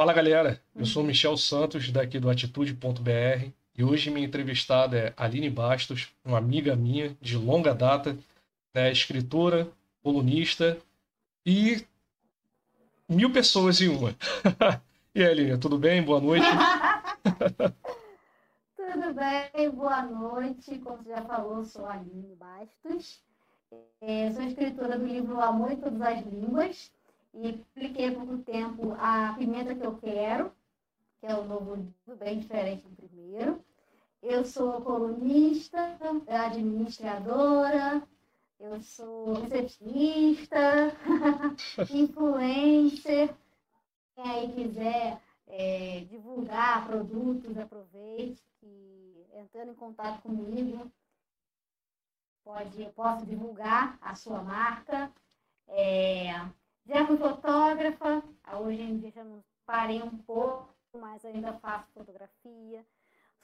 Fala galera, eu sou Michel Santos, daqui do Atitude.br, e hoje minha entrevistada é Aline Bastos, uma amiga minha de longa data, né, escritora, colunista e mil pessoas em uma. e aí, Aline, tudo bem? Boa noite. tudo bem, boa noite. Como você já falou, sou Aline Bastos. É, sou escritora do livro Amor em Todas as Línguas e publiquei há pouco tempo A Pimenta Que Eu Quero, que é o novo livro, bem diferente do primeiro. Eu sou colunista, administradora, eu sou recepcionista, influencer. Quem aí quiser é, divulgar produtos, aproveite que entrando em contato comigo, pode, posso divulgar a sua marca. É, já fui fotógrafa, hoje em dia já não parei um pouco, mas ainda faço fotografia.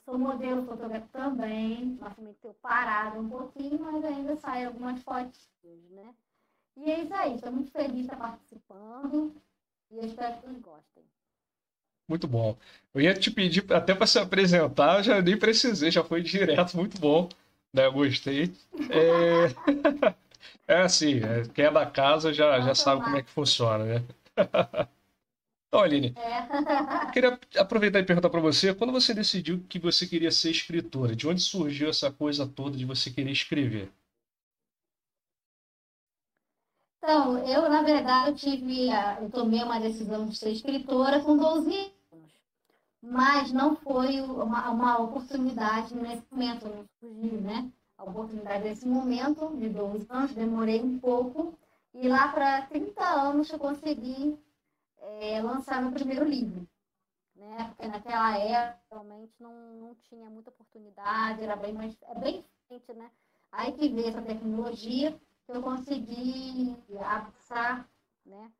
Sou modelo fotógrafo também, mas também tenho parado um pouquinho, mas ainda saem algumas fotos, né? E é isso aí, estou muito feliz de estar participando e eu espero que vocês gostem. Muito bom. Eu ia te pedir até para se apresentar, já nem precisei, já foi direto, muito bom. Né? Gostei. É... É assim, é, quem é da casa já, já sabe como é que funciona, né? Então, Aline, é. queria aproveitar e perguntar para você, quando você decidiu que você queria ser escritora, de onde surgiu essa coisa toda de você querer escrever? Então, eu, na verdade, eu tive, eu tomei uma decisão de ser escritora com 12 anos, mas não foi uma, uma oportunidade nesse momento, não surgiu, né? A oportunidade desse momento, de 12 anos, demorei um pouco, e lá para 30 anos eu consegui é, lançar meu primeiro livro. Né? Porque naquela época realmente não, não tinha muita oportunidade, era bem mais. É bem diferente, né? Aí que veio essa tecnologia que eu consegui abraçar né,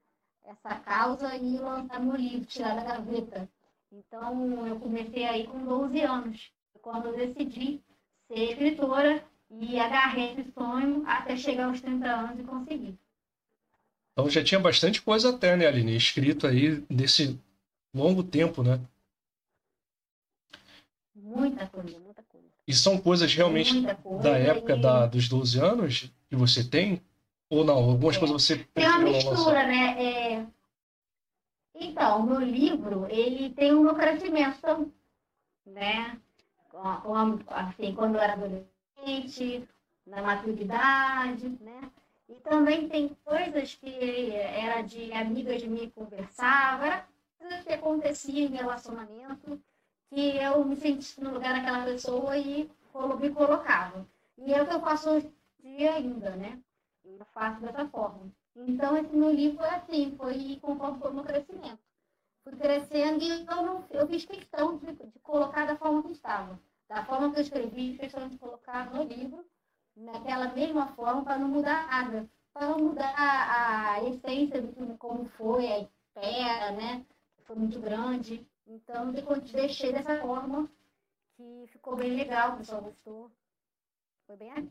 essa causa e lançar meu livro, tirar da gaveta. Então eu comecei aí com 12 anos, quando eu decidi ser escritora e agarrei esse sonho até chegar aos 30 anos e conseguir. Então já tinha bastante coisa até, né, Aline? Escrito aí nesse longo tempo, né? Muita coisa, muita coisa. E são coisas realmente coisa, da época e... da, dos 12 anos que você tem? Ou não? Algumas é. coisas você Tem uma mistura, né? É... Então, o meu livro, ele tem um crescimento, né? Assim, quando era adolescente, na maturidade, né? E também tem coisas que era de amigas me conversava, era coisas que acontecia em relacionamento, que eu me sentia no lugar daquela pessoa e me colocava. E é o que eu faço hoje dia ainda, né? Eu faço dessa forma. Então, esse meu livro é assim, foi conforme foi o meu crescimento. Fui crescendo e eu, não, eu fiz questão de, de colocar da forma que estava da forma que eu escrevi, questão de colocar no livro, naquela mesma forma, para não mudar nada, para não mudar a, essência do como foi, a espera, né? Foi muito grande. Então, eu deixei dessa forma, que ficou bem legal, o pessoal gostou. Foi bem aqui.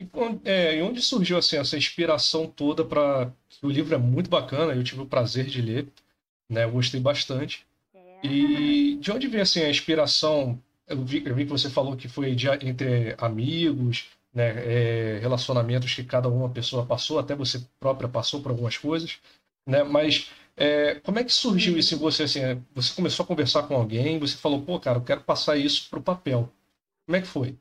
E, é, onde surgiu assim, essa inspiração toda para. O livro é muito bacana, eu tive o prazer de ler, né? Eu gostei bastante. É. E de onde vem assim, a inspiração eu vi, eu vi que você falou que foi de, entre amigos, né, é, relacionamentos que cada uma pessoa passou, até você própria passou por algumas coisas, né? Mas é, como é que surgiu isso em você? Assim, é, você começou a conversar com alguém, você falou, pô, cara, eu quero passar isso para o papel. Como é que foi?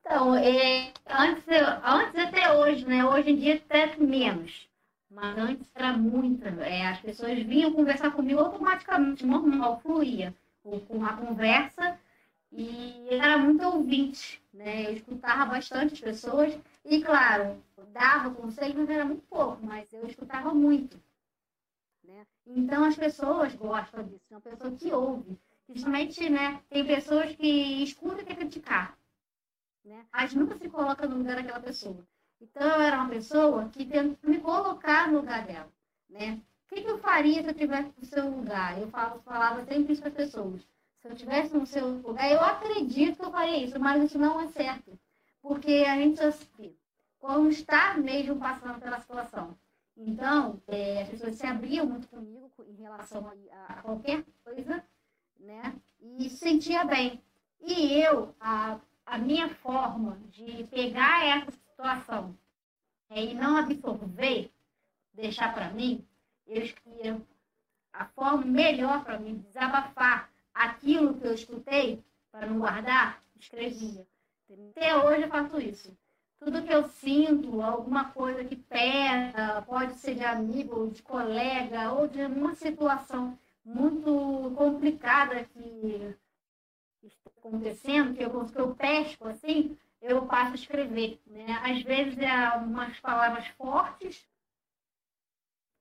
Então, é, antes, antes até hoje, né? Hoje em dia até menos. Mas antes era muito. É, as pessoas vinham conversar comigo automaticamente, normal, fluía com a conversa e era muito ouvinte, né? Eu escutava bastante as pessoas e, claro, dava conselho, mas era muito pouco, mas eu escutava muito. Né? Então as pessoas gostam disso, é uma pessoa que ouve. Principalmente, né, tem pessoas que escutam e quer criticar. Né? Mas nunca se coloca no lugar daquela pessoa. Então eu era uma pessoa que tenta me colocar no lugar dela. Né? O que, que, eu faria se eu estivesse no seu lugar? Eu falo, falava sempre isso para as pessoas. Se eu estivesse no seu lugar, eu acredito que eu faria isso, mas isso não é certo. Porque a gente já sabe como está mesmo passando pela situação. Então, é, as pessoas se abriam muito comigo em relação a, a qualquer coisa, né? E se sentia bem. E eu, a, a minha forma de pegar essa situação é, e não absorver, deixar para mim, eu escolhi a forma melhor para mim desabafar aquilo que eu escutei, para não guardar, escrevia. Até hoje eu faço isso tudo que eu sinto, alguma coisa que pesa, pode ser de amigo, de colega, ou de uma situação muito complicada que está acontecendo, que eu, que eu pesco assim, eu passo a escrever. Né? Às vezes é umas palavras fortes,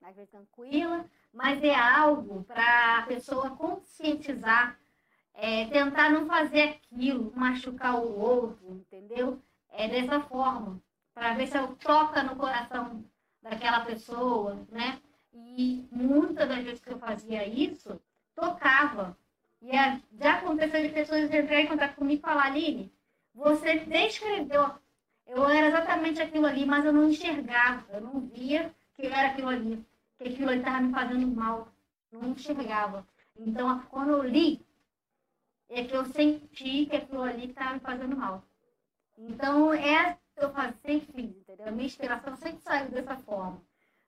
às vezes tranquila, mas é algo para a pessoa conscientizar, é, tentar não fazer aquilo, machucar o outro, entendeu? é dessa forma, para ver se eu toca no coração daquela pessoa, né? E muitas das vezes que eu fazia isso, tocava. E já aconteceu de pessoas entrarem em contato comigo e falar, Aline, você descreveu, eu era exatamente aquilo ali, mas eu não enxergava, eu não via que era aquilo ali, que aquilo ali estava me fazendo mal, não enxergava. Então, quando eu li, é que eu senti que aquilo ali estava me fazendo mal. Então, é eu faço, sempre fiz, entendeu? A minha inspiração sempre saiu dessa forma.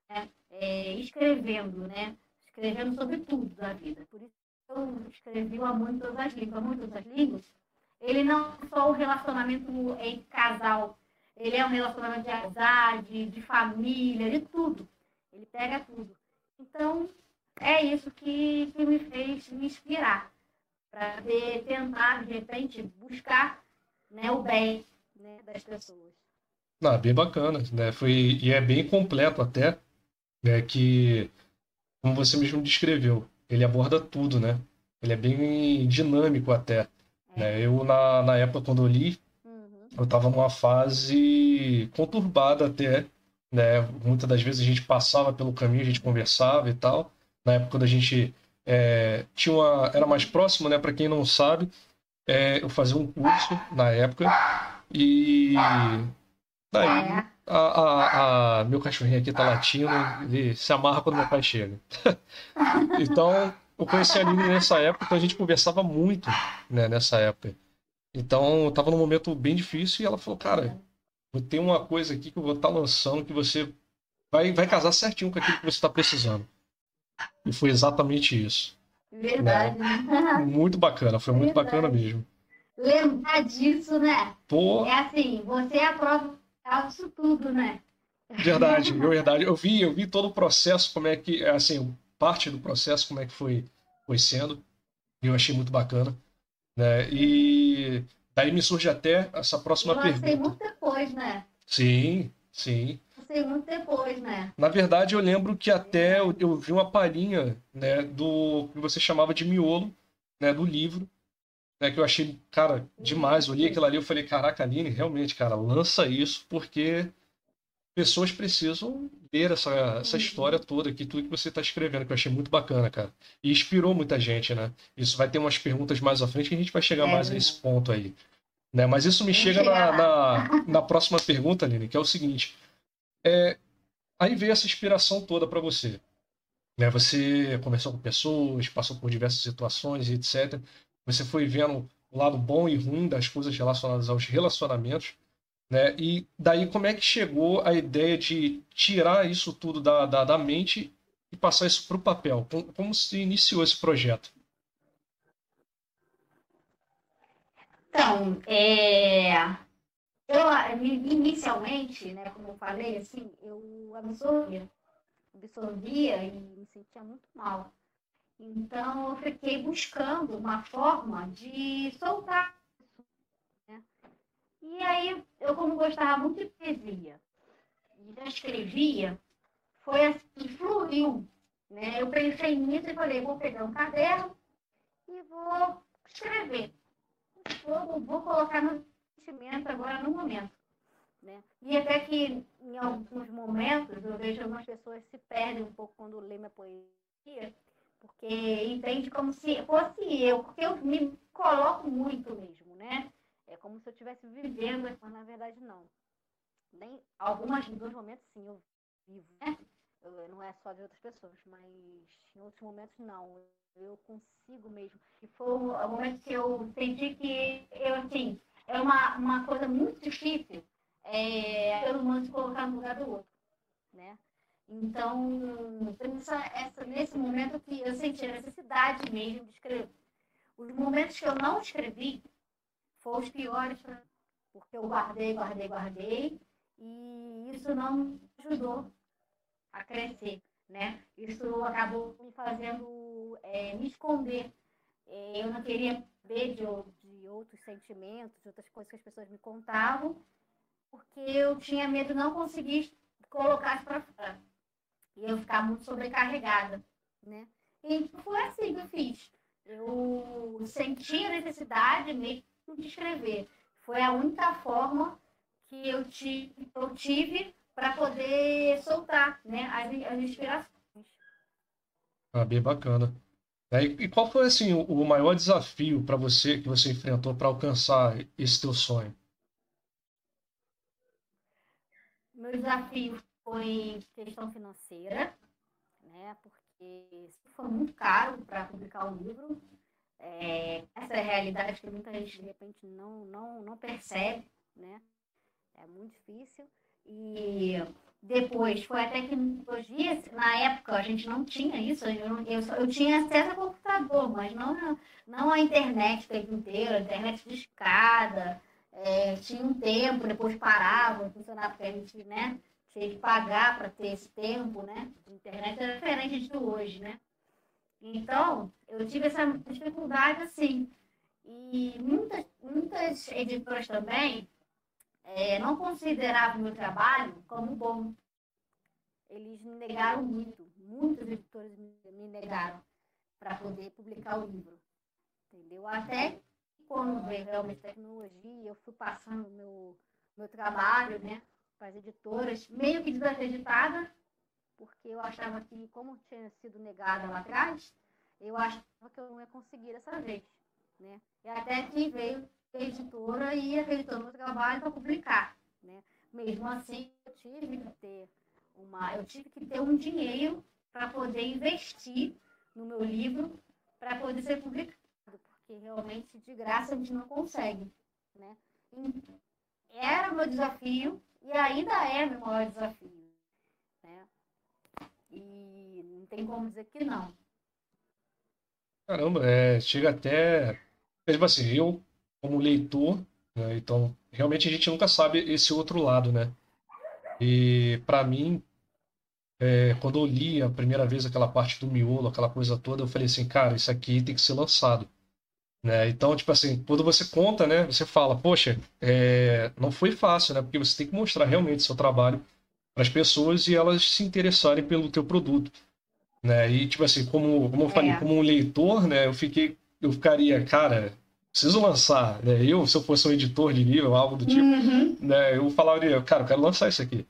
Né? É, escrevendo, né? Escrevendo sobre tudo da vida. Por isso eu escrevi o Amor em Todas as Línguas. Amor em Todas as Línguas, ele não é só o relacionamento em casal. Ele é um relacionamento de amizade, de família, de tudo. Ele pega tudo. Então, é isso que, que me fez me inspirar. Para tentar, de repente, buscar né, o bem né, das pessoas. Ah, bem bacana, né? Foi, e é bem completo até, né? Que, como você mesmo descreveu, ele aborda tudo, né? Ele é bem dinâmico até. É. Né? Eu, na, na época, quando eu li, uhum. eu estava numa fase conturbada até, né? Muitas das vezes a gente passava pelo caminho, a gente conversava e tal. Na época, quando a gente é, tinha uma, era mais próximo, né? Para quem não sabe, é, eu fazia um curso na época e daí a, a, a, meu cachorrinho aqui tá latindo, ele se amarra quando meu pai chega. então, eu conheci a Aline nessa época, então a gente conversava muito né, nessa época. Então, eu tava num momento bem difícil e ela falou, cara, tenho uma coisa aqui que eu vou estar tá lançando que você vai, vai casar certinho com aquilo que você está precisando. E foi exatamente isso. Verdade. Né? Muito bacana, foi muito bacana mesmo lembrar disso, né? Pô. É assim, você é a prova disso tudo, né? Verdade, verdade. Eu vi, eu vi todo o processo, como é que, assim, parte do processo, como é que foi, foi sendo. E eu achei muito bacana. Né? E daí me surge até essa próxima eu pergunta. Eu muito depois, né? Sim, sim. sei muito depois, né? Na verdade, eu lembro que até eu, eu vi uma palhinha né, do que você chamava de miolo, né, do livro, né, que eu achei, cara, demais. Eu li aquilo ali, eu falei, caraca, Aline, realmente, cara, lança isso, porque pessoas precisam ver essa, essa uhum. história toda aqui, tudo que você está escrevendo, que eu achei muito bacana, cara. E inspirou muita gente, né? Isso vai ter umas perguntas mais à frente que a gente vai chegar é, mais a esse ponto aí. Né? Mas isso me chega na, na, na, próxima pergunta, Aline, que é o seguinte. É, aí veio essa inspiração toda para você. Né? Você conversou com pessoas, passou por diversas situações etc. Você foi vendo o lado bom e ruim das coisas relacionadas aos relacionamentos, né? E daí como é que chegou a ideia de tirar isso tudo da, da, da mente e passar isso para o papel? Como, como se iniciou esse projeto? Então, é... eu inicialmente, né, como eu falei, assim, eu absorvia, absorvia e me sentia muito mal. Então, eu fiquei buscando uma forma de soltar isso. Né? E aí, eu, como gostava muito de poesia e já escrevia, foi assim, fluiu. Né? Eu pensei nisso e falei, vou pegar um caderno e vou escrever. Vou, vou colocar no sentimento agora no momento. Né? E até que em alguns momentos eu vejo algumas pessoas se perdem um pouco quando lê minha poesia porque entende como se fosse eu, porque eu me coloco muito mesmo, né? É como se eu estivesse vivendo, mas na verdade não. Nem, algumas, dos momentos sim, eu vivo, né? eu, não é só de outras pessoas, mas em outros momentos não. Eu consigo mesmo. E foi o momento que eu senti que eu, assim, é uma, uma coisa muito difícil é, ser humano se colocar no lugar do outro, né? Então, essa, essa, nesse momento que eu senti a necessidade mesmo de escrever. Os momentos que eu não escrevi foram os piores, porque eu guardei, guardei, guardei, e isso não ajudou a crescer, né? Isso acabou me fazendo é, me esconder. É, eu não queria ver de, de outros sentimentos, de outras coisas que as pessoas me contavam, porque eu tinha medo de não conseguir colocar isso para fora. E eu ficar muito sobrecarregada, né? E foi assim que eu fiz. Eu senti a necessidade mesmo de escrever. Foi a única forma que eu tive, eu tive para poder soltar né, as, as inspirações. Ah, bem bacana. É, e qual foi assim o maior desafio para você que você enfrentou para alcançar esse teu sonho? Meu desafio foi questão financeira, né? Porque foi muito caro para publicar o um livro. É, essa é a realidade que muita gente de repente não não não percebe, né? É muito difícil. E depois foi a tecnologia, na época a gente não tinha isso, eu, eu, eu tinha acesso ao computador, mas não, não a internet o tempo inteiro, a internet de escada, é, tinha um tempo, depois parava, funcionava porque a gente né, tinha que pagar para ter esse tempo, né? A internet é diferente de hoje, né? Então, eu tive essa dificuldade assim. E muitas, muitas editoras também é, não consideravam o meu trabalho como bom. Eles me negaram muito, muitos editores me negaram para poder publicar o livro. Entendeu? Até quando veio realmente tecnologia, eu fui passando o meu, meu trabalho né, para as editoras, meio que desacreditada, porque eu achava que, como tinha sido negada lá atrás, eu achava que eu não ia conseguir dessa vez. Né? E até que veio editora e acreditou no trabalho para publicar. Né? Mesmo assim, eu tive que ter uma, eu tive que ter um dinheiro para poder investir no meu livro para poder ser publicado, porque realmente de graça a gente não consegue, né? E era meu desafio e ainda é meu maior desafio, né? E não tem como dizer que não. Caramba, é, chega até, tipo assim, eu como leitor, né? então realmente a gente nunca sabe esse outro lado, né? E para mim, é, quando eu li a primeira vez aquela parte do miolo, aquela coisa toda, eu falei assim, cara, isso aqui tem que ser lançado. Né? Então, tipo assim, quando você conta, né, você fala, poxa, é, não foi fácil, né? Porque você tem que mostrar realmente seu trabalho para as pessoas e elas se interessarem pelo teu produto, né? E tipo assim, como, como eu falei, é. como um leitor, né, eu fiquei, eu ficaria, cara, preciso lançar, né? Eu, se eu fosse um editor de livro, algo do tipo, uhum. né? Eu falaria, cara, eu quero lançar isso aqui.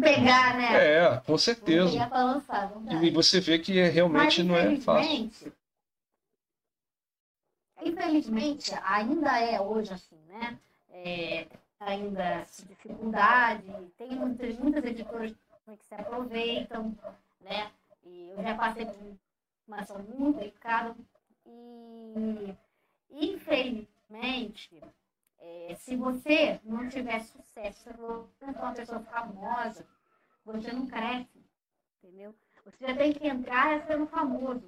Pegar, né? É, com certeza. Pegar pra lançar, e você vê que realmente Mas, não é fácil. Infelizmente, ainda é hoje assim, né? É, ainda dificuldade, tem muitas, muitas editoras que se aproveitam, né? E eu já passei por uma muito delicada e Infelizmente, é, se você não tiver sucesso, se você não for uma pessoa famosa, você não cresce, entendeu? Você já tem que entrar sendo famoso,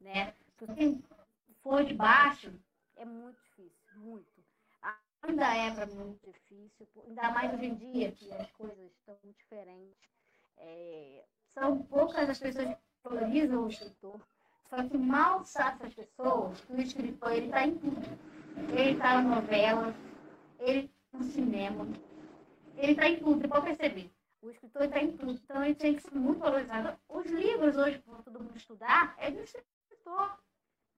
né? Se você for de baixo, é muito difícil, muito. Ainda é para mim muito difícil, ainda mais hoje em dia que as coisas estão diferentes. É, são poucas as pessoas que valorizam o escritor, só que mal sabe as pessoas que o escritor está em tudo. Ele está em novelas, ele está no cinema, ele está em tudo, você pode perceber. O escritor está em tudo, então ele tem que ser muito valorizado. Os livros hoje, para todo mundo estudar, é do escritor,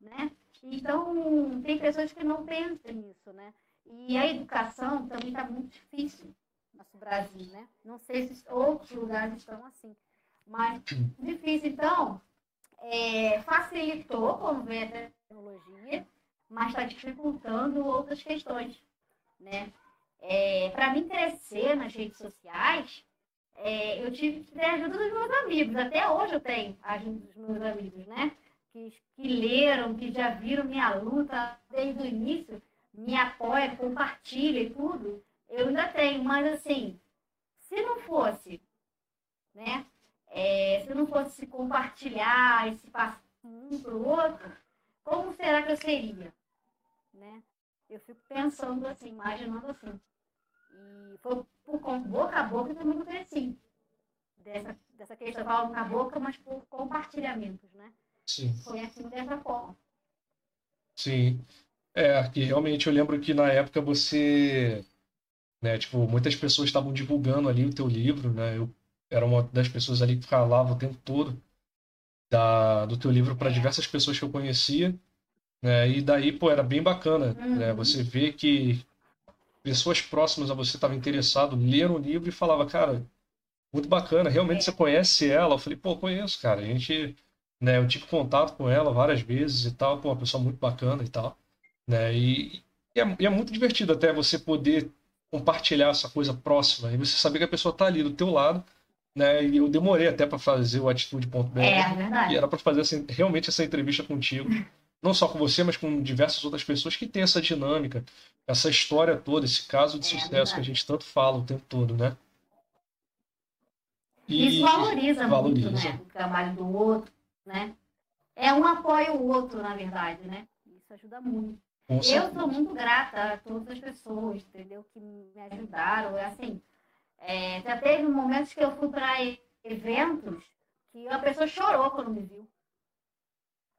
né? Então, tem pessoas que não pensam nisso, né? E a educação também está muito difícil no nosso Brasil, né? Não sei se outros lugares estão assim, mas difícil. Então, é, facilitou, como vê a tecnologia, mas está dificultando outras questões. Né? É, Para mim crescer nas redes sociais, é, eu tive que ter a ajuda dos meus amigos. Até hoje eu tenho a ajuda dos meus amigos, né? Que, que leram, que já viram minha luta desde o início, me apoia, compartilha e tudo. Eu ainda tenho, mas assim, se não fosse, né? É, se não fosse compartilhar esse passo um para o outro, como será que eu seria? Né? Eu fico pensando assim, imaginando assim. E foi por boca a boca que eu também cresci. Dessa, dessa questão, falo boca a boca, mas por compartilhamentos, né? Sim. Foi assim, dessa forma. Sim. É, que realmente eu lembro que na época você, né, tipo, muitas pessoas estavam divulgando ali o teu livro, né? Eu era uma das pessoas ali que falava o tempo todo da, do teu livro para diversas pessoas que eu conhecia, né? E daí, pô, era bem bacana, né? uhum. Você vê que pessoas próximas a você estavam interessadas, leram o livro e falava, cara, muito bacana, realmente é. você conhece ela? Eu falei, pô, conheço, cara. A gente, né, eu tive contato com ela várias vezes e tal, pô, uma pessoa muito bacana e tal, né? E, e, é, e é muito divertido até você poder compartilhar essa coisa próxima e você saber que a pessoa está ali do teu lado né? E eu demorei até para fazer o atitude.br. É, verdade. E era para fazer assim, realmente essa entrevista contigo. Não só com você, mas com diversas outras pessoas que têm essa dinâmica, essa história toda, esse caso de é, sucesso verdade. que a gente tanto fala o tempo todo, né? E Isso valoriza, valoriza, muito, né? O trabalho do outro, né? É um apoio o outro, na verdade, né? Isso ajuda muito. eu sou muito grata a todas as pessoas, entendeu? Que me ajudaram. É assim, é, já teve momentos que eu fui para eventos que a pessoa chorou quando me viu.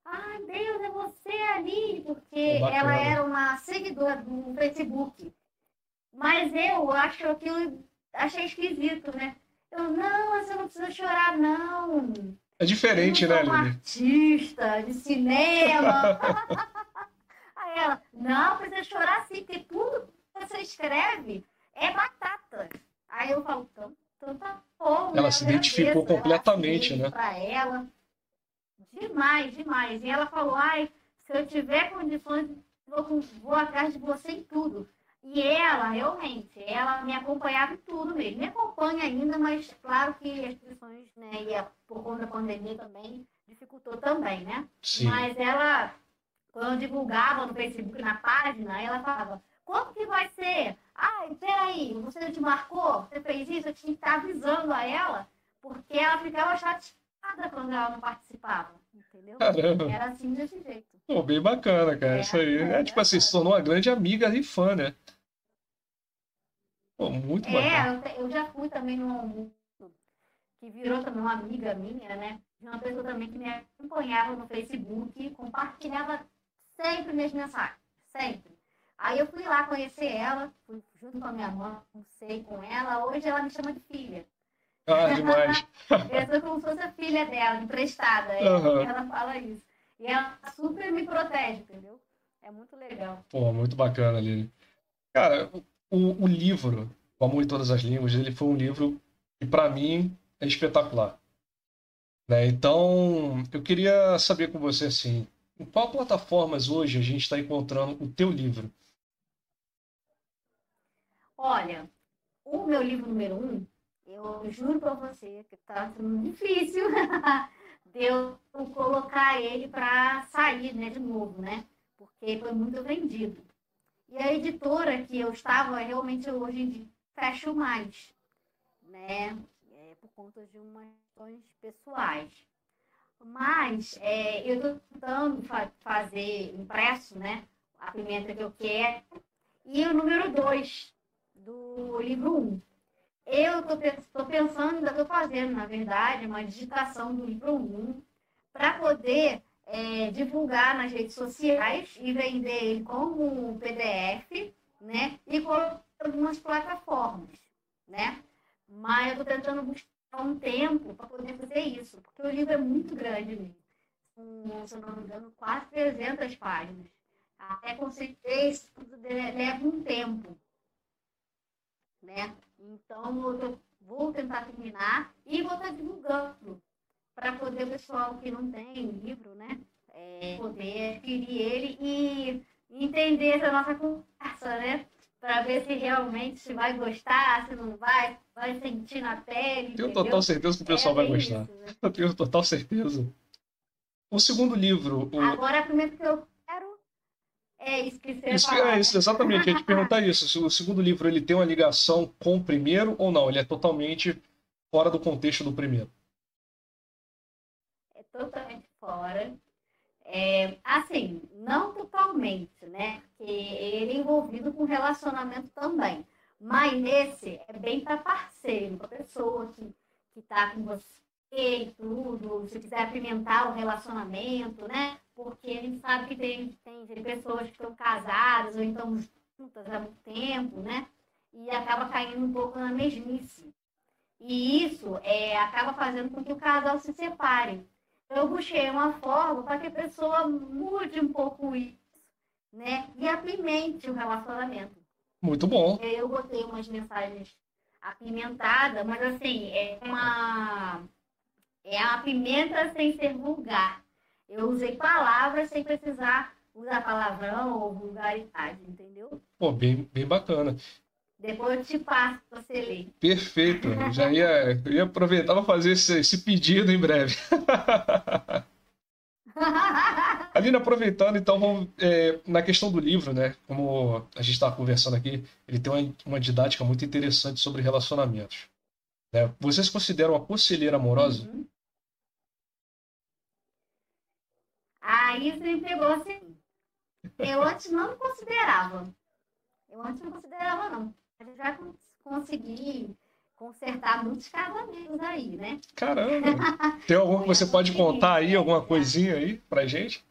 Ai, Deus, é você ali, porque ela era uma seguidora do Facebook. Mas eu acho aquilo, achei esquisito, né? Eu, não, você não precisa chorar, não. É diferente, eu né, Lili? artista de cinema. Aí ela, não, precisa chorar sim, porque tudo que você escreve é batata. Aí eu falo, então, então tá bom. Ela né? se identificou completamente, né? Pra ela. Demais, demais. E ela falou, ai, se eu tiver condições, vou, vou atrás de você em tudo. E ela, realmente, ela me acompanhava em tudo mesmo. Me acompanha ainda, mas claro que as questões, né, e a, por conta da pandemia também, dificultou também, né? Sim. Mas ela, quando eu divulgava no Facebook, na página, ela falava, quanto que vai ser? Ai, peraí, você te marcou? Você fez isso? Eu tinha que estar avisando a ela, porque ela ficava chateada quando ela não participava. Entendeu? Caramba. Era assim desse jeito. Pô, bem bacana, cara. É, isso aí. É, é tipo assim, se tornou uma grande amiga e fã, né? Pô, muito bacana. É, eu, já fui também num. que virou também uma amiga minha, né? De uma pessoa também que me acompanhava no Facebook e compartilhava sempre minhas mensagens. Sempre. Aí eu fui lá conhecer ela, fui junto com a minha mãe, sei com ela. Hoje ela me chama de filha. Ah, demais. eu sou como se fosse a filha dela, emprestada. Uhum. Ela fala isso. E ela super me protege, entendeu? É muito legal. Pô, muito bacana, Lili. Cara, o, o livro, O Amor em Todas as Línguas, ele foi um livro que, para mim, é espetacular. Né? Então, eu queria saber com você, assim, em qual plataformas hoje a gente está encontrando o teu livro? Olha, o meu livro número um, eu juro para você que está sendo difícil de eu colocar ele para sair né, de novo, né? Porque foi muito vendido. E a editora que eu estava, realmente hoje em dia, fecho mais, né? É, por conta de umas questões pessoais. Mas é, eu estou tentando fa fazer impresso, né? A pimenta que eu quero. E o número dois, do livro 1. Eu estou pensando, ainda estou fazendo, na verdade, uma digitação do livro 1 para poder é, divulgar nas redes sociais e vender ele como PDF, né? E colocar algumas plataformas, né? Mas eu estou tentando buscar um tempo para poder fazer isso, porque o livro é muito grande mesmo. se eu não me engano, quase 300 páginas. Até conseguir isso tudo leva um tempo né? Então, eu vou tentar terminar e vou estar divulgando para poder o pessoal que não tem livro, né? É, poder adquirir ele e entender essa nossa conversa, né? para ver se realmente se vai gostar, se não vai, vai sentir na pele. Tenho total certeza que o pessoal é vai gostar. Isso, né? Eu tenho total certeza. O segundo livro. O... Agora, primeiro que eu. É isso que você isso, É isso, exatamente. Eu ia te perguntar isso. O segundo livro ele tem uma ligação com o primeiro ou não? Ele é totalmente fora do contexto do primeiro? É totalmente fora. É, assim, não totalmente, né? Porque ele é envolvido com relacionamento também. Mas nesse é bem para parceiro, para pessoa que, que tá com você e tudo, se quiser apimentar o relacionamento, né? Porque a gente sabe que tem, tem, tem pessoas que estão casadas ou então juntas há muito tempo, né? E acaba caindo um pouco na mesmice. E isso é, acaba fazendo com que o casal se separe eu busquei uma forma para que a pessoa mude um pouco isso, né? E apimente o relacionamento. Muito bom. Eu botei umas mensagens apimentadas, mas assim, é uma. É a pimenta sem ser vulgar. Eu usei palavras sem precisar usar palavrão ou vulgaridade, entendeu? Pô, bem, bem bacana. Depois eu te passo para você ler. Perfeito. Já ia, ia aproveitar para fazer esse, esse, pedido em breve. Aline, aproveitando, então, vamos, é, na questão do livro, né? Como a gente estava conversando aqui, ele tem uma, uma, didática muito interessante sobre relacionamentos. Né? Você se considera uma conselheira amorosa? Uhum. Aí você me pegou assim. Eu antes não me considerava. Eu antes não considerava, não já consegui consertar muitos casamentos aí, né? Caramba! Tem algum que você pode contar aí, alguma coisinha aí pra gente?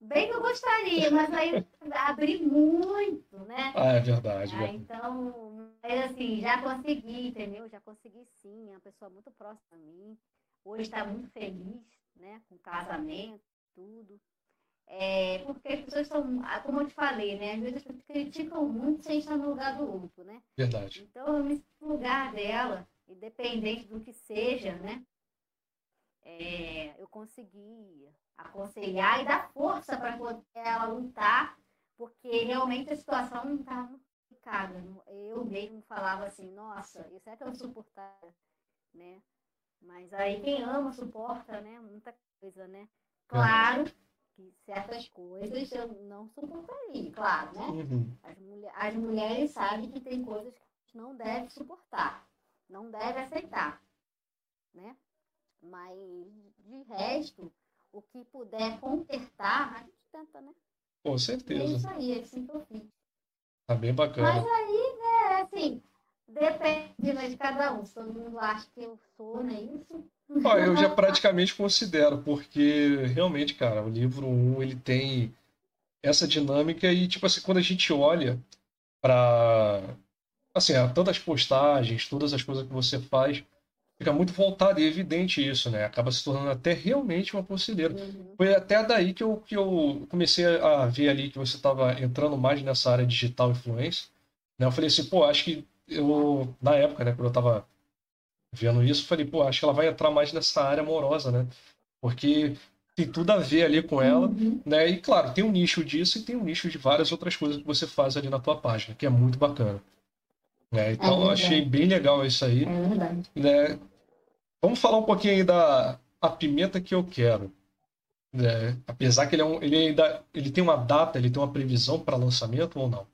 Bem que eu gostaria, mas aí abri muito, né? Ah, é verdade. Ah, então, mas assim, já consegui, entendeu? Já consegui sim, é uma pessoa muito próxima a mim. Hoje está muito feliz, né? Com casamento, tudo. É, porque as pessoas são, ah, como eu te falei, né? Às vezes as pessoas criticam muito sem estar no lugar do outro, né? Verdade. Então eu me lugar dela, independente do que seja, né? É, eu consegui aconselhar e dar força para ela lutar, porque realmente a situação não estava muito complicada. Eu mesmo falava assim, nossa, isso é que eu suportar, né? Mas aí quem ama suporta, né? Muita coisa, né? Claro que certas coisas eu não suportaria, claro, né? Uhum. As, mulher, as mulheres sabem que tem coisas que a gente não deve suportar, não deve aceitar, né? Mas, de resto, o que puder consertar, a gente tenta, né? Com certeza. É isso aí, é fiz. Tá bem bacana. Mas aí, né, assim, depende né, de cada um. Todo mundo acha que eu sou, né, isso Ó, eu já praticamente considero, porque realmente, cara, o livro 1 ele tem essa dinâmica e, tipo assim, quando a gente olha para assim, tantas postagens, todas as coisas que você faz, fica muito voltado e evidente isso, né? Acaba se tornando até realmente uma conselheira. Uhum. Foi até daí que eu, que eu comecei a ver ali que você estava entrando mais nessa área digital influência. Né? Eu falei assim, pô, acho que eu, na época, né, quando eu estava vendo isso, falei, pô, acho que ela vai entrar mais nessa área amorosa, né? Porque tem tudo a ver ali com ela, uhum. né? E claro, tem um nicho disso e tem um nicho de várias outras coisas que você faz ali na tua página, que é muito bacana. Né? Então, é achei bem legal isso aí. É verdade. Né? Vamos falar um pouquinho aí da a pimenta que eu quero. Né? Apesar que ele, é um, ele ainda ele tem uma data, ele tem uma previsão para lançamento ou não?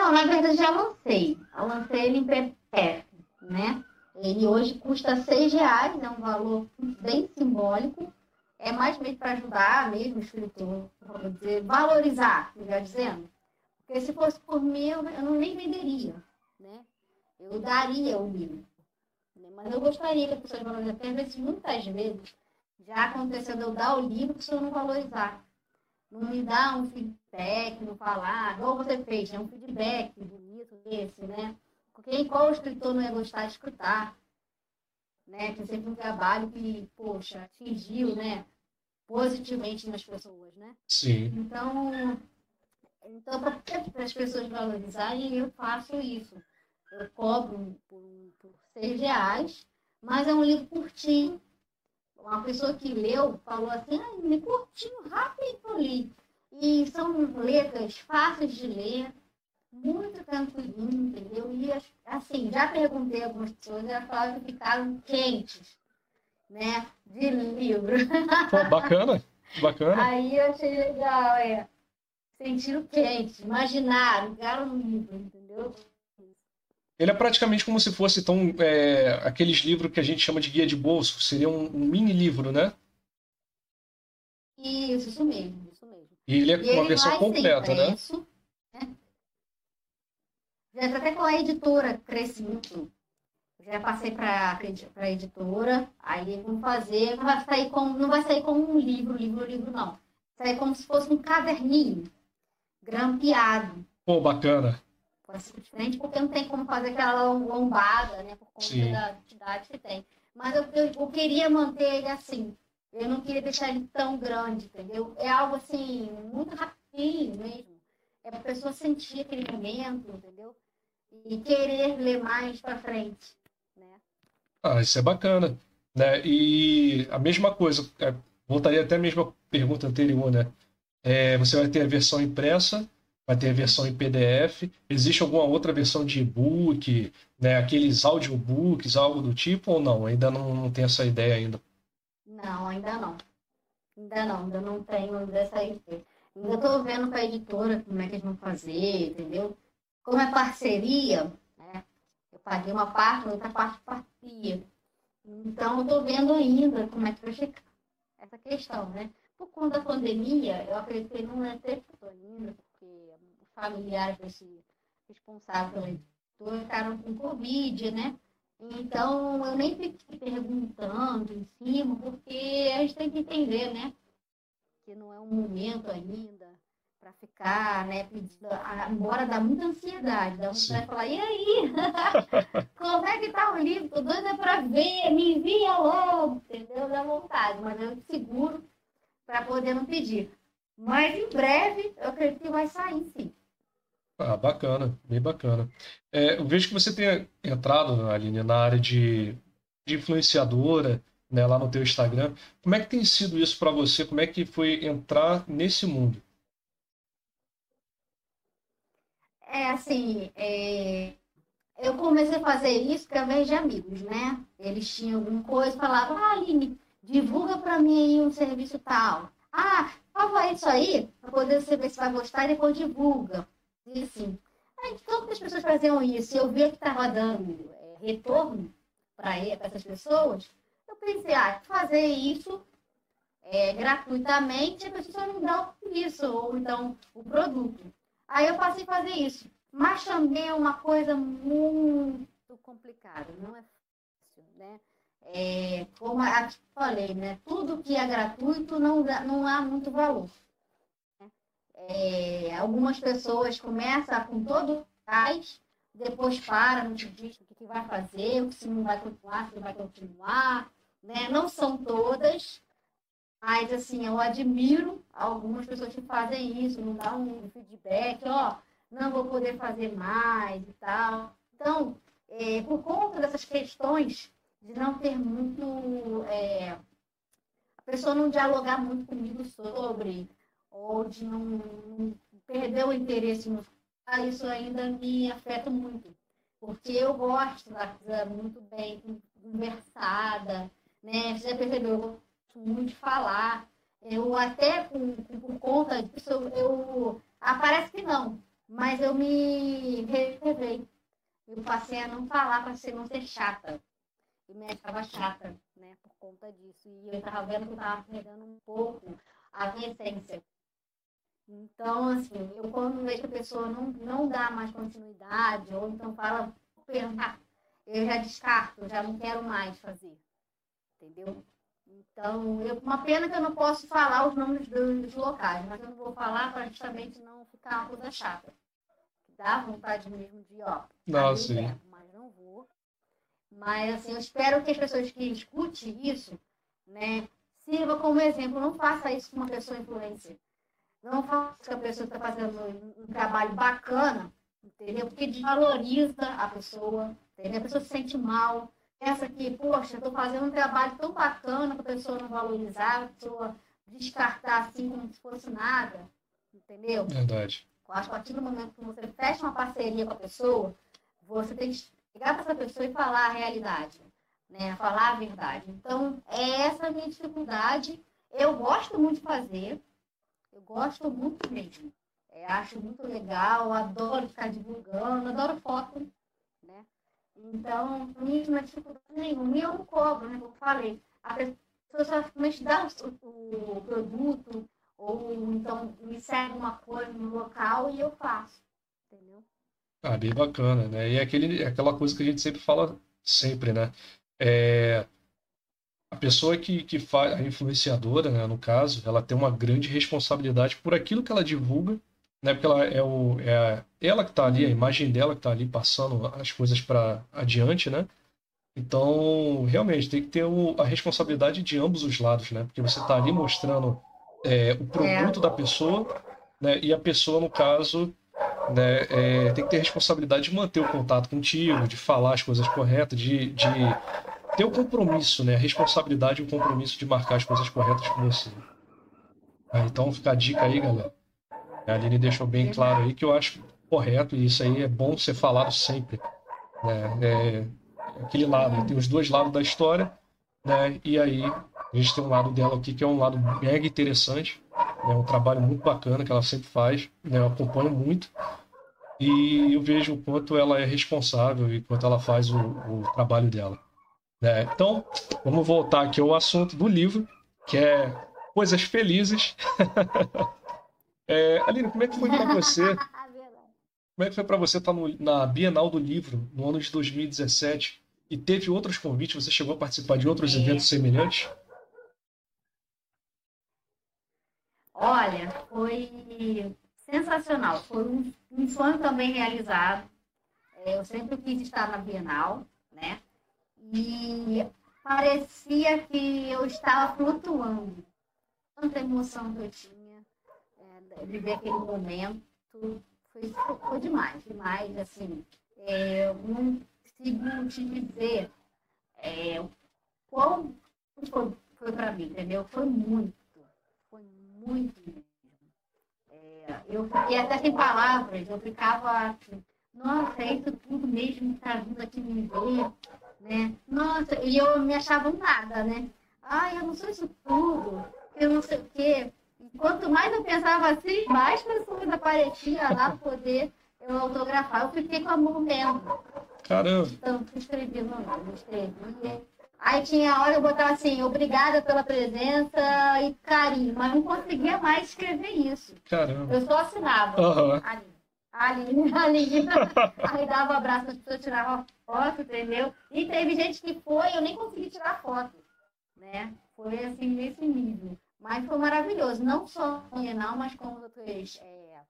Não, na verdade já lancei. Eu lancei ele em PDF, né? Ele hoje custa seis reais, é um valor bem simbólico. É mais mesmo para ajudar mesmo o escritor, vamos dizer, valorizar, melhor dizendo. Porque se fosse por mim, eu não nem venderia, né? Eu daria o livro. Mas eu gostaria que as pessoas valorizassem, às vezes, muitas vezes, já aconteceu de eu dar o livro e a pessoa não valorizar não me dá um feedback, não falar, igual você fez, é um feedback bonito desse, né? Porque qual escritor não ia gostar de escutar? Né? Que é sempre um trabalho que, poxa, atingiu, né? Positivamente nas pessoas, né? Sim. Então, então para as pessoas valorizarem, eu faço isso. Eu cobro por, por seis reais, mas é um livro curtinho, uma pessoa que leu falou assim, ah, me curtinho, rápido ali. E são letras fáceis de ler, muito tranquilinho, entendeu? E assim, já perguntei a algumas pessoas, elas falaram que ficaram quentes, né? De livro. Pô, bacana, bacana. Aí eu achei legal, é. Sentiram quente, imaginaram, ficaram no livro, entendeu? Ele é praticamente como se fosse então, é, aqueles livros que a gente chama de guia de bolso, seria um, um mini livro, né? Isso, isso mesmo, isso mesmo. E ele é e uma ele versão completa, né? né? Já está até com a editora Crescimento. Já passei para a editora, aí vamos fazer, não vai sair como, não vai sair como um livro, livro, livro, não. Vai sair como se fosse um caderninho, grampeado. Pô, bacana. Pode ser diferente, porque não tem como fazer aquela lombada, né? Por conta Sim. da quantidade que tem. Mas eu, eu, eu queria manter ele assim, eu não queria deixar ele tão grande, entendeu? É algo assim, muito rapidinho mesmo. É para a pessoa sentir aquele momento, entendeu? E querer ler mais para frente, né? Ah, isso é bacana, né? E a mesma coisa, é, voltaria até a mesma pergunta anterior, né? É, você vai ter a versão impressa, vai ter a versão em PDF. Existe alguma outra versão de e-book, né? Aqueles audiobooks, algo do tipo, ou não? Ainda não, não tem essa ideia ainda. Não, ainda não. Ainda não, ainda não tenho dessa ideia. Ainda estou vendo com a editora como é que eles vão fazer, entendeu? Como é parceria, né? Eu paguei uma parte, outra parte partia. Então, estou vendo ainda como é que vai ficar essa questão, né? Por conta da pandemia, eu acredito que não é ter ainda, familiares desse responsável pela editora ficaram com Covid, né? Então, eu nem fiquei perguntando em cima, porque a gente tem que entender, né? Que não é um momento ainda para ficar, né, pedindo, embora dá muita ansiedade, dá vontade de falar, e aí? Como é que tá o livro? Tô doida para ver, me envia logo, entendeu? Dá vontade, mas eu seguro para poder não pedir. Mas em breve, eu acredito que vai sair, sim. Ah, bacana, bem bacana. É, eu vejo que você tem entrado, Aline, na área de, de influenciadora, né, lá no teu Instagram. Como é que tem sido isso para você? Como é que foi entrar nesse mundo? É assim, é... eu comecei a fazer isso através de amigos, né? Eles tinham alguma coisa, falavam, ah, Aline, divulga para mim aí um serviço tal. Ah, fala isso aí, para poder você ver se vai gostar e depois divulga e assim, então que as pessoas faziam isso, eu via que estava dando é, retorno para essas pessoas, eu pensei, ah, fazer isso é, gratuitamente, a pessoa não dá isso, ou então o produto. Aí eu passei a fazer isso. Mas também é uma coisa muito complicada, não é fácil, né? É, como eu falei, né? Tudo que é gratuito não, não há muito valor. É, algumas pessoas começam com todo gás, depois para, não te diz o que, vai fazer, se não vai continuar, se vai continuar. Né? Não são todas, mas assim, eu admiro algumas pessoas que fazem isso, não dão um feedback, ó, não vou poder fazer mais e tal. Então, é, por conta dessas questões de não ter muito. É, a pessoa não dialogar muito comigo sobre ou de não, não perder o interesse no ah, isso ainda me afeta muito. Porque eu gosto da coisa muito bem conversada, né? Você já percebeu, eu gosto muito de falar. Eu até, por, por conta disso, eu, eu ah, que não, mas eu me reservei. Eu passei a não falar para não ser chata. E me achava chata, né, por conta disso. E eu estava vendo que eu estava perdendo um pouco a minha essência. Então, assim, eu quando vejo que a pessoa não, não dá mais continuidade, ou então fala, eu já descarto, já não quero mais fazer. Entendeu? Então, eu, uma pena que eu não posso falar os nomes dos locais, mas eu não vou falar para justamente não ficar uma coisa chata. Dá vontade mesmo de, ó, não, sim. Tempo, mas não vou. Mas, assim, eu espero que as pessoas que escutem isso, né, sirva como exemplo. Não faça isso com uma pessoa influencer. Não faça que a pessoa está fazendo um trabalho bacana, entendeu? Porque desvaloriza a pessoa, entendeu? A pessoa se sente mal, pensa que, poxa, estou fazendo um trabalho tão bacana a pessoa não valorizar, a pessoa descartar assim como se fosse nada. Entendeu? Verdade. Eu acho que a partir do momento que você fecha uma parceria com a pessoa, você tem que chegar para essa pessoa e falar a realidade, né? Falar a verdade. Então, é essa a minha dificuldade. Eu gosto muito de fazer, eu gosto muito mesmo. É, acho muito legal, adoro ficar divulgando, adoro foto, né? Então, para mim não é dificuldade nenhuma. E eu não cobro, né? Como falei, a pessoa simplesmente dá o, o produto, ou então me segue uma coisa no local e eu faço. Entendeu? Ah, bem bacana, né? E é aquele, é aquela coisa que a gente sempre fala, sempre, né? É, a pessoa que, que faz, a influenciadora, né, no caso, ela tem uma grande responsabilidade por aquilo que ela divulga, né? Porque ela é, o, é ela que está ali, a imagem dela que está ali passando as coisas para adiante, né? Então, realmente, tem que ter o, a responsabilidade de ambos os lados, né? Porque você está ali mostrando é, o produto é. da pessoa, né? E a pessoa, no caso, né, é, tem que ter a responsabilidade de manter o contato contigo, de falar as coisas corretas, de, de ter o compromisso, né? A responsabilidade e o compromisso de marcar as coisas corretas com você. Ah, então fica a dica aí, galera. A Aline deixou bem claro aí que eu acho correto e isso aí é bom ser falado sempre. Né? É, aquele lado, tem os dois lados da história, né? E aí a gente tem um lado dela aqui que é um lado mega interessante, é né? um trabalho muito bacana que ela sempre faz, né? Eu acompanho muito e eu vejo o quanto ela é responsável e quanto ela faz o, o trabalho dela. Né? Então, vamos voltar aqui ao assunto do livro, que é Coisas Felizes. é, Aline, como é que foi para você? Como é que foi para você estar no, na Bienal do Livro no ano de 2017 e teve outros convites? Você chegou a participar de outros é. eventos semelhantes? Olha, foi sensacional. Foi um, um sonho também realizado. É, eu sempre quis estar na Bienal, né? E parecia que eu estava flutuando. Tanta emoção que eu tinha, é, viver aquele momento, foi, foi demais, demais, assim. É, eu não consigo te dizer é, quão foi, foi para mim, entendeu? Foi muito, foi muito mesmo. É, eu fiquei até sem palavras, eu ficava assim, nossa, é isso tudo mesmo que está vindo aqui me ver né? Nossa, e eu me achava um nada, né? Ai, eu não sou isso tudo, eu não sei o quê. E quanto mais eu pensava assim, mais pessoas apareciam lá poder eu autografar. Eu fiquei com a mão mesmo. Caramba. Então, escrevi no nome, escrevi. Aí tinha hora eu botava assim, obrigada pela presença e carinho, mas não conseguia mais escrever isso. Caramba. Eu só assinava. Uhum. Ali, ali, ali. Aí dava um abraço para as pessoas, tirava foto, entendeu? E teve gente que foi, eu nem consegui tirar foto, né? Foi assim, nesse nível. Mas foi maravilhoso, não só a Bienal, mas como outras é,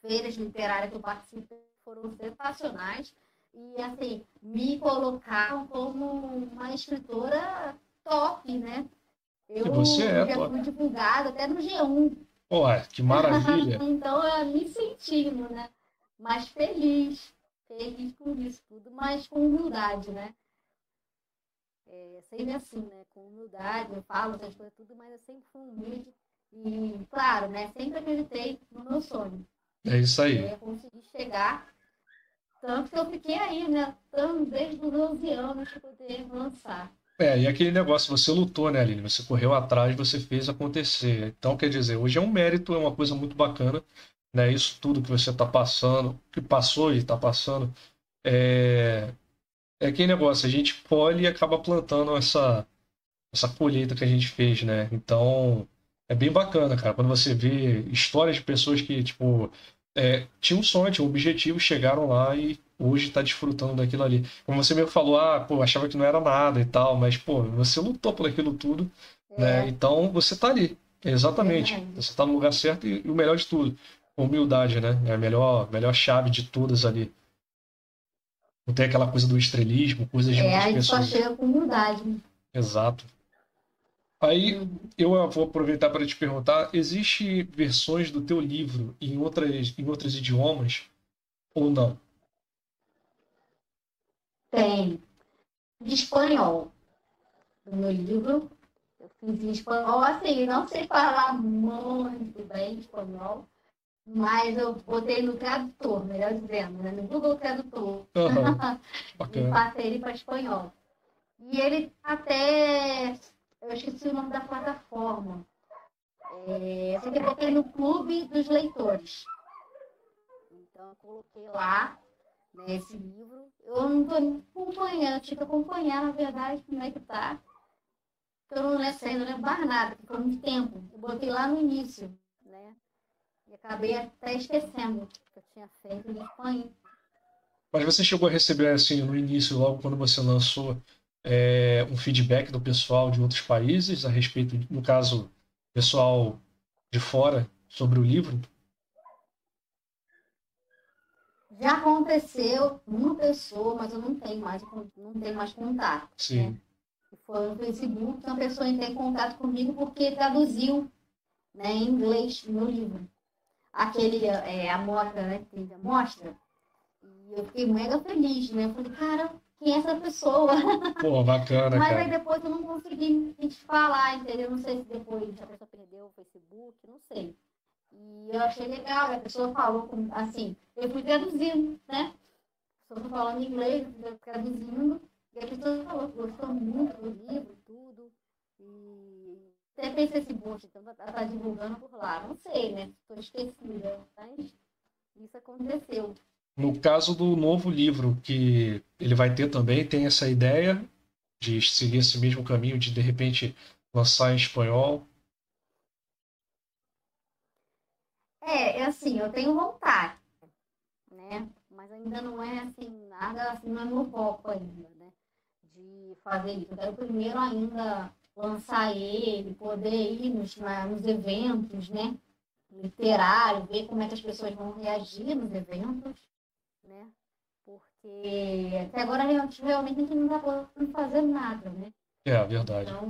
feiras literárias que eu participei foram sensacionais. E, assim, me colocaram como uma escritora top, né? Eu você é fui divulgada até no G1. Ué, que maravilha! então, eu me sentindo, né? Mais feliz feliz com isso tudo, mas com humildade, né? É, sempre assim, né? Com humildade, eu falo essas coisas tudo, mas eu sempre fui humilde e, claro, né? Sempre acreditei no meu sonho. É isso aí. É, consegui chegar, tanto que eu fiquei aí, né? Tanto desde os 12 anos para poder lançar. É, e aquele negócio, você lutou, né, Aline? Você correu atrás, você fez acontecer. Então, quer dizer, hoje é um mérito, é uma coisa muito bacana né? Isso tudo que você está passando, que passou e está passando, é, é aquele negócio, a gente colhe e acaba plantando essa, essa colheita que a gente fez, né? Então, é bem bacana, cara, quando você vê histórias de pessoas que, tipo, é, tinham um sonho, um objetivo, chegaram lá e hoje está desfrutando daquilo ali. Como você mesmo falou, ah, pô, achava que não era nada e tal, mas, pô, você lutou por aquilo tudo, né? é. né? Então, você está ali. Exatamente. É você está no lugar certo e, e, o melhor de tudo, humildade, né? É a melhor, melhor chave de todas ali. Não tem aquela coisa do estrelismo, coisas de é, muitas pessoas. É, só chega com humildade. Exato. Aí eu vou aproveitar para te perguntar: existe versões do teu livro em outras em outros idiomas ou não? Tem. De espanhol. O meu livro eu fiz em espanhol, assim, não sei falar muito bem espanhol, mas eu botei no tradutor, melhor dizendo, né? no Google Tradutor. Uhum. e passei ele para espanhol. E ele até. Eu esqueci o nome da plataforma. É, eu sei que eu botei no Clube dos Leitores. Então eu coloquei lá né, esse livro. Eu não estou acompanhando, tinha que acompanhar, na verdade, como é que tá. Eu não lembro, não lembro nada, foi muito tempo. Eu botei lá no início, né? E acabei até esquecendo que eu tinha feito em espanhol. Mas você chegou a receber, assim, no início, logo quando você lançou, é, um feedback do pessoal de outros países a respeito, no caso, pessoal de fora, sobre o livro? Já aconteceu uma pessoa, mas eu não tenho mais, não tenho mais contato. Sim. Né? Foi no Facebook, uma pessoa entrou em contato comigo porque traduziu né, em inglês meu livro. Aquele, é, a mostra, né, que mostra. E eu fiquei mega feliz, né? Eu falei, cara, quem é essa pessoa? Pô, bacana, Mas cara. aí depois eu não consegui te falar, entendeu? Não sei se depois a pessoa perdeu o Facebook, não sei. E eu achei legal, a pessoa falou assim, eu fui traduzindo, né? A pessoa falando inglês, traduzindo, e a pessoa falou que gostou muito do livro, tudo. E até pensei assim, poxa, então tá, tá divulgando por lá. Não sei, né? Estou esquecida, mas isso aconteceu. No caso do novo livro que ele vai ter também, tem essa ideia de seguir esse mesmo caminho, de de repente lançar em espanhol? É, é assim, eu tenho vontade, né? Mas ainda não é assim, nada assim, não é meu foco ainda, né? De fazer isso. Eu quero primeiro ainda lançar ele, poder ir nos, na, nos eventos, né? Literário, ver como é que as pessoas vão reagir nos eventos, né? Porque até agora realmente, realmente a gente não está podendo fazer nada, né? É, verdade. Então,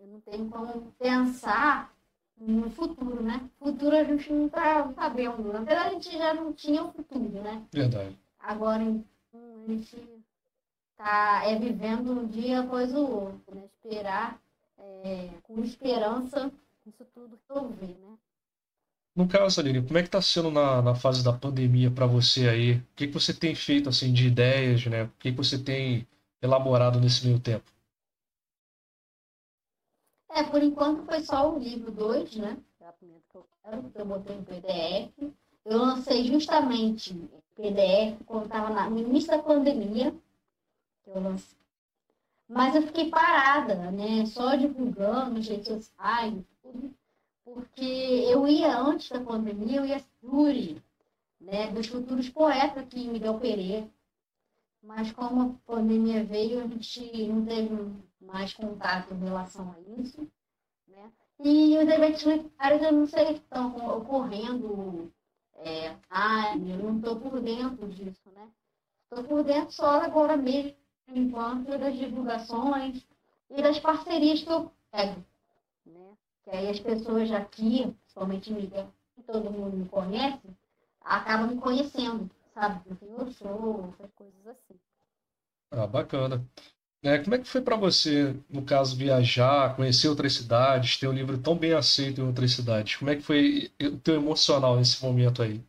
eu não tenho como pensar no futuro, né? Futuro a gente não está sabendo. Na verdade, a gente já não tinha o futuro, né? Verdade. Agora, a gente está é, vivendo um dia após o outro, né? Esperar, é, com esperança, isso tudo resolver, né? No caso, Aline, como é que está sendo na, na fase da pandemia para você aí? O que, que você tem feito assim de ideias, né? O que, que você tem elaborado nesse meio tempo? É, por enquanto foi só o livro 2, né? É que eu quero, que eu botei em PDF. Eu lancei justamente PDF quando estava no início da pandemia. Que eu lancei. Mas eu fiquei parada, né? Só divulgando nas redes sociais, tudo. Porque eu ia, antes da pandemia, eu ia Júri, né? Dos futuros poetas aqui em Miguel Pereira. Mas como a pandemia veio, a gente não teve mais contato em relação a isso. Né? E os eventos literários eu não sei se estão ocorrendo. É, eu não estou por dentro disso, né? Estou por dentro só agora mesmo, enquanto das divulgações e das parcerias que eu pego. Né? Que aí as pessoas aqui, principalmente Miguel, que todo mundo me conhece, acabam me conhecendo, sabe? Eu sou, essas coisas assim. Ah, bacana. É, como é que foi para você, no caso, viajar, conhecer outras cidades, ter um livro tão bem aceito em outras cidades? Como é que foi o teu emocional nesse momento aí?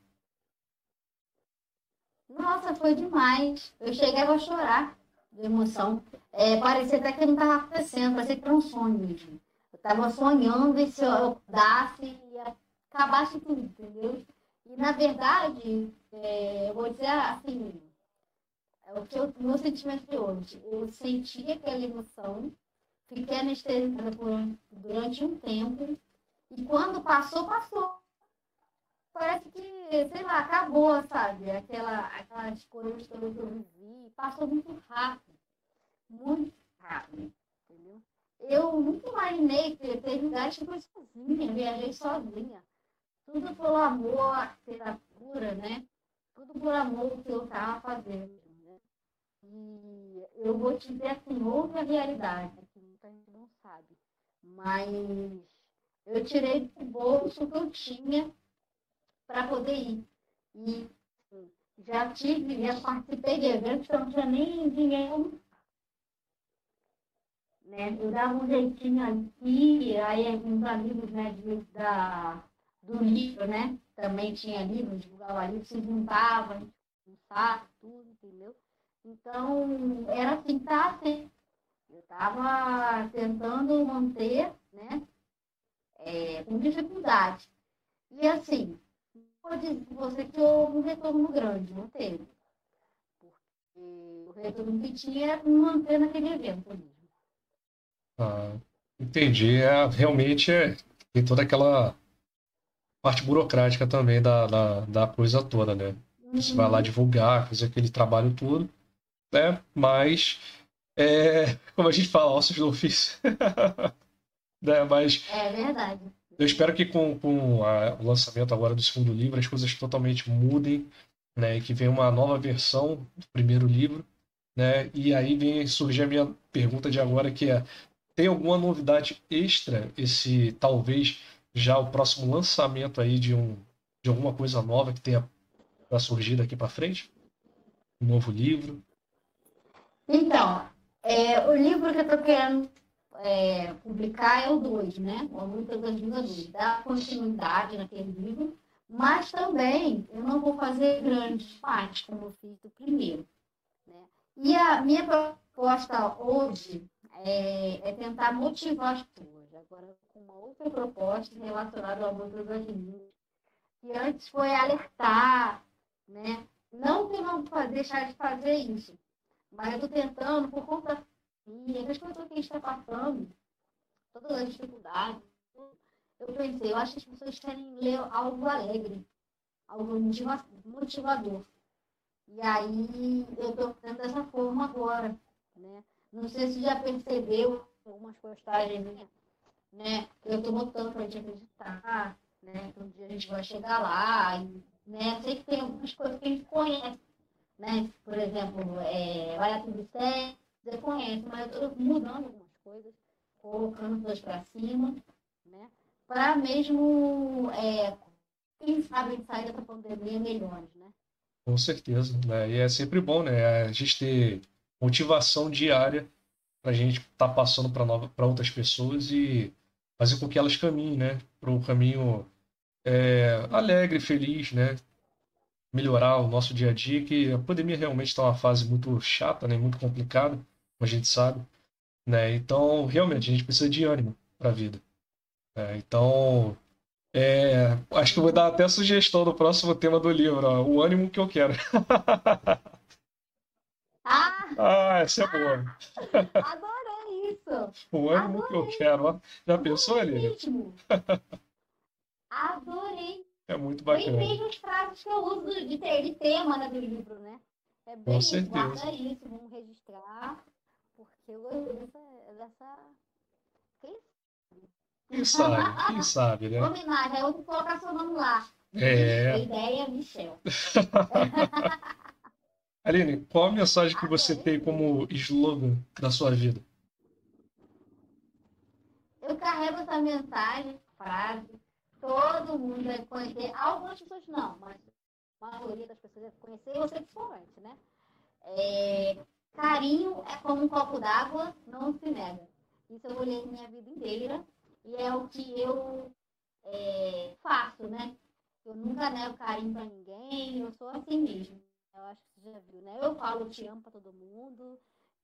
Nossa, foi demais. Eu chegava a chorar de emoção. É, parecia até que não estava acontecendo, parecia que era um sonho mesmo. Eu estava sonhando e se eu dasse, ia acabasse tudo, entendeu? E, na verdade, é, eu vou dizer assim, o que eu, meu sentimento de hoje. Eu senti aquela emoção, fiquei anestesiada por, durante um tempo, e quando passou, passou. Parece que, sei lá, acabou, sabe? Aquela, aquelas coisas que eu vivi, passou muito rápido. Muito rápido, entendeu? Eu nunca imaginei que teve lugares que eu fui sozinha, viajei sozinha. Tudo pelo amor, pela cura, né? Tudo por amor que eu estava fazendo. E eu vou te dizer assim, outra realidade, que muita gente não sabe. Mas eu tirei do bolso que eu tinha para poder ir. E assim, já tive, já participei de eventos que eu não tinha nem dinheiro. Né? Eu dava um jeitinho aqui, aí uns amigos né, de, da, do livro, né? também tinha livro, divulgava livro, se juntava, um saco, tudo, entendeu? Então, era assim, tá assim. Eu estava tentando manter, né? É, com dificuldade. E assim, vou dizer você que houve um retorno grande, não teve. Porque o retorno que tinha era manter naquele evento mesmo. Ah, entendi. É, realmente é, tem toda aquela parte burocrática também da, da, da coisa toda, né? Você vai lá uhum. divulgar, fazer aquele trabalho todo, né? Mas, é, como a gente fala, ossos do ofício. né? Mas, é verdade. Eu espero que com, com a, o lançamento agora do segundo livro as coisas totalmente mudem, né? Que venha uma nova versão do primeiro livro, né? E aí vem surgir a minha pergunta de agora, que é tem alguma novidade extra esse talvez já o próximo lançamento aí de um de alguma coisa nova que tenha para surgir daqui para frente? Um novo livro? Então, é, o livro que eu estou querendo é, publicar é o 2, né? O Luta das Vingadores. Dá continuidade naquele livro, mas também eu não vou fazer grandes partes como eu fiz do primeiro. Né? E a minha proposta hoje é, é tentar motivar as pessoas. Agora, com uma outra proposta relacionada ao amor das línguas, que antes foi alertar, né? Não que não deixar de fazer isso, mas eu estou tentando, por conta da das coisas que a gente está passando, todas as dificuldades, eu pensei, eu acho que as pessoas querem ler algo alegre, algo motivador. E aí eu estou fazendo dessa forma agora, né? Não sei se já percebeu algumas postagens minhas, né? Eu estou botando para a gente acreditar, né? Que um dia a gente vai chegar lá, e, né? Sei que tem algumas coisas que a gente conhece, né? Por exemplo, é, vai tudo certo, você conhece, mas eu mudando algumas coisas, colocando coisas para cima, né? Para mesmo, é, quem sabe, sair dessa pandemia melhores, né? Com certeza, né? E é sempre bom, né? A gente ter motivação diária para a gente estar tá passando para outras pessoas e fazer com que elas caminhem, né? Para um caminho é, alegre, feliz, né? Melhorar o nosso dia a dia, que a pandemia realmente está uma fase muito chata, né? Muito complicada, como a gente sabe, né? Então, realmente, a gente precisa de ânimo para a vida. Né? Então, é, acho que eu vou dar até sugestão do próximo tema do livro, ó, o ânimo que eu quero. Ah, ah essa é boa. Adorei isso. O ânimo Adorei. que eu quero. Ó. Já pensou, Aline? Adorei. É muito bacana. Bem mesmo as frases que eu uso de, ter, de tema né, do livro, né? É bem Com certeza. Guarda isso, vamos registrar, porque eu gosto dessa... dessa... Quem sabe? Quem sabe, né? Homenagem, eu vou colocar seu nome lá. É. A ideia é Michel. Aline, qual a mensagem que você tem como slogan da sua vida? Eu carrego essa mensagem, frase, todo mundo vai conhecer. Algumas pessoas não, mas a maioria das pessoas vai conhecer, você principalmente, né? É, carinho é como um copo d'água, não se nega. Isso eu olhei minha vida inteira e é o que eu é, faço, né? Eu nunca nego carinho para ninguém, eu sou assim mesmo. Eu acho que você já viu, né? Eu falo te amo para todo mundo,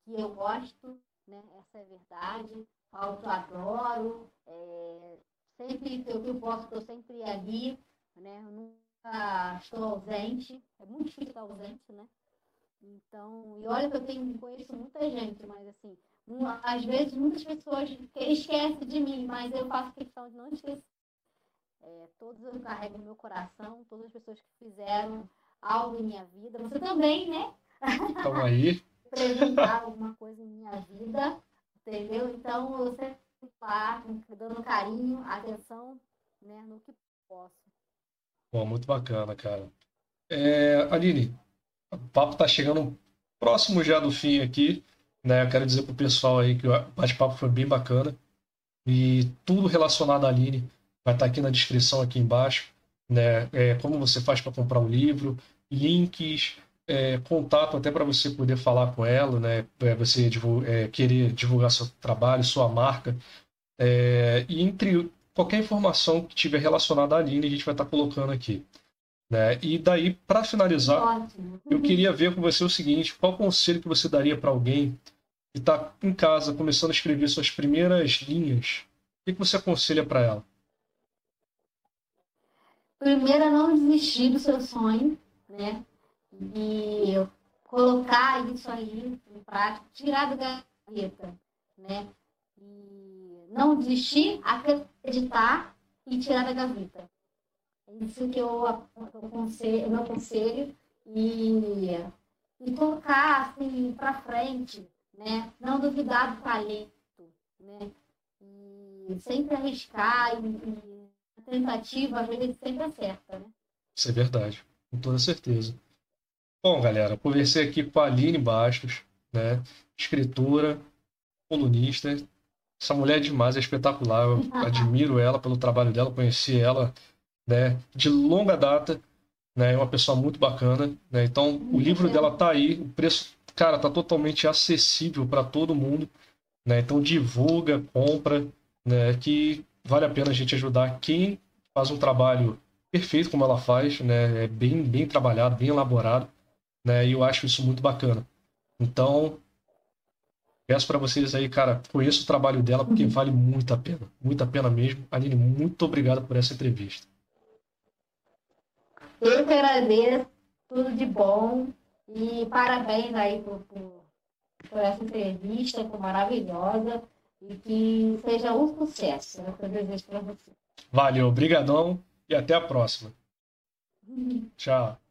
que eu gosto, né? Essa é a verdade. Falo que eu adoro. É, sempre que eu posso, estou sempre ali, né? Eu nunca estou ausente. É muito difícil estar ausente, né? Então, e olha que eu tenho, conheço muita gente, mas assim, às vezes muitas pessoas esquecem de mim, mas eu faço questão de não esquecer. É, todos eu carrego no meu coração, todas as pessoas que fizeram algo em minha vida. Você também, né? Então aí. Apresentar alguma coisa em minha vida, entendeu? Então, eu sempre dando carinho, atenção, né, no que posso. Bom, muito bacana, cara. É, Aline, o papo tá chegando próximo já do fim aqui, né? Eu quero dizer pro pessoal aí que o bate-papo foi bem bacana. E tudo relacionado à Aline vai estar tá aqui na descrição aqui embaixo, né? É, como você faz para comprar um livro, links, é, contato até para você poder falar com ela, né? Você é, querer divulgar seu trabalho, sua marca. É, e entre qualquer informação que tiver relacionada à Aline, a gente vai estar colocando aqui. Né? E daí, para finalizar, Ótimo. eu queria ver com você o seguinte: qual conselho que você daria para alguém que está em casa começando a escrever suas primeiras linhas? O que, que você aconselha para ela? Primeiro, é não desistir do seu sonho, né? E colocar isso aí em prática, tirar da gaveta, né? E não desistir, acreditar e tirar da gaveta. É isso que eu, eu conselho, meu conselho. E, e tocar assim para frente, né? Não duvidar do talento, né? E sempre arriscar e, e a tentativa às vezes sempre acerta, né? Isso é verdade, com toda certeza. Bom, galera, conversei aqui com a Aline Bastos, né? Escritora, colunista. Essa mulher é demais, é espetacular. Eu admiro ela pelo trabalho dela, conheci ela né, de longa data, né, é uma pessoa muito bacana, né, então o livro dela tá aí, o preço, cara, tá totalmente acessível para todo mundo, né, então divulga, compra, né, que vale a pena a gente ajudar quem faz um trabalho perfeito como ela faz, né, é bem, bem trabalhado, bem elaborado, né, e eu acho isso muito bacana. Então, peço para vocês aí, cara, conheça o trabalho dela porque vale muito a pena, muito a pena mesmo. Aline, muito obrigado por essa entrevista. Eu que agradeço, tudo de bom. E parabéns aí por, por, por essa entrevista, foi maravilhosa. E que seja um sucesso. É o que eu desejo para você. Valeu, obrigadão e até a próxima. Tchau.